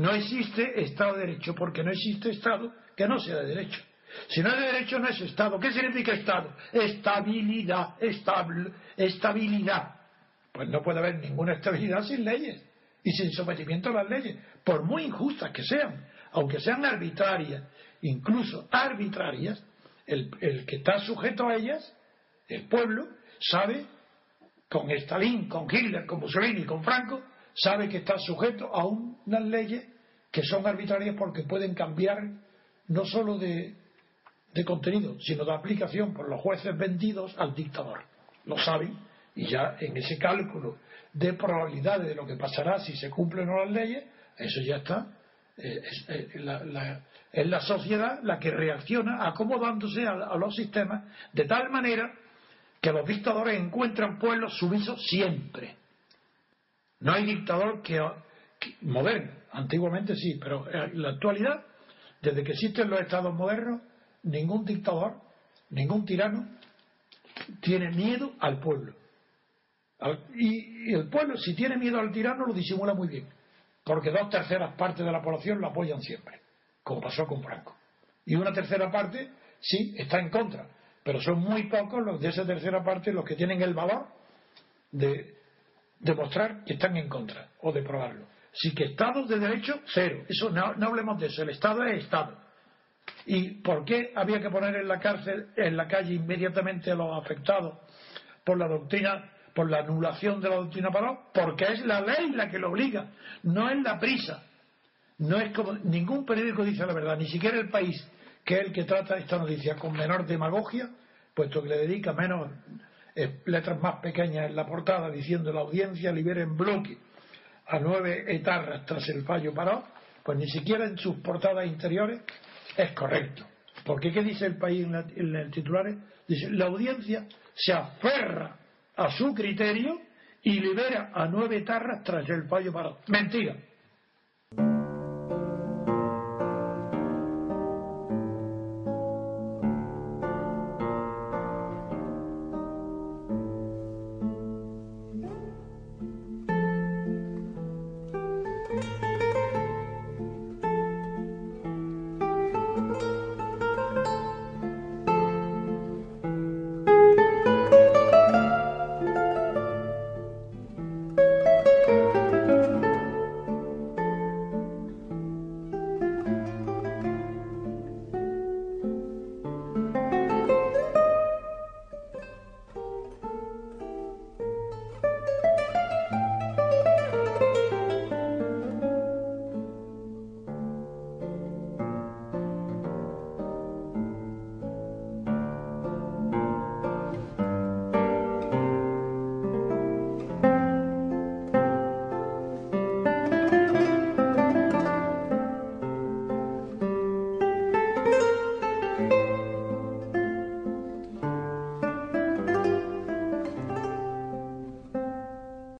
no existe Estado de Derecho porque no existe Estado que no sea de derecho. Si no es de derecho, no es Estado. ¿Qué significa Estado? Estabilidad, estable, estabilidad. Pues no puede haber ninguna estabilidad sin leyes y sin sometimiento a las leyes, por muy injustas que sean, aunque sean arbitrarias, incluso arbitrarias, el, el que está sujeto a ellas, el pueblo, sabe, con Stalin, con Hitler, con Mussolini, con Franco, sabe que está sujeto a unas leyes que son arbitrarias porque pueden cambiar no solo de, contenido, sino de aplicación por los jueces vendidos al dictador. Lo saben y ya en ese cálculo de probabilidades de lo que pasará si se cumplen o no las leyes, eso ya está. Eh, eh, es, la, la, sociedad la que reacciona acomodándose a, los sistemas de tal manera que los dictadores encuentran pueblos sumisos siempre. No hay dictador que, moderno, antiguamente sí, pero en la actualidad, desde que existen los estados modernos, ningún dictador, ningún tirano tiene miedo al pueblo. Y, el pueblo, si tiene miedo al tirano, lo disimula muy bien, porque dos terceras partes de la población lo apoyan siempre, como pasó con Franco. Y una tercera parte, sí, está en contra, pero son muy pocos los de esa tercera parte los que tienen el valor de demostrar que están en contra o de probarlo. Sí que Estado de Derecho, cero. Eso no, no hablemos de eso. El Estado es Estado. ¿Y por qué había que poner en la cárcel, en la calle inmediatamente a los afectados por la doctrina por la anulación de la doctrina Paró, porque es la ley la que lo obliga, no es la prisa. No es como ningún periódico dice la verdad, ni siquiera el país, que es el que trata esta noticia con menor demagogia, puesto que le dedica menos letras más pequeñas en la portada diciendo la audiencia libera en bloque a nueve etarras tras el fallo Paró, pues ni siquiera en sus portadas interiores es correcto. Porque ¿qué dice el país en, en el titular? Dice, la audiencia se aferra a su criterio y libera a nueve tarras tras el fallo parado. Mentira.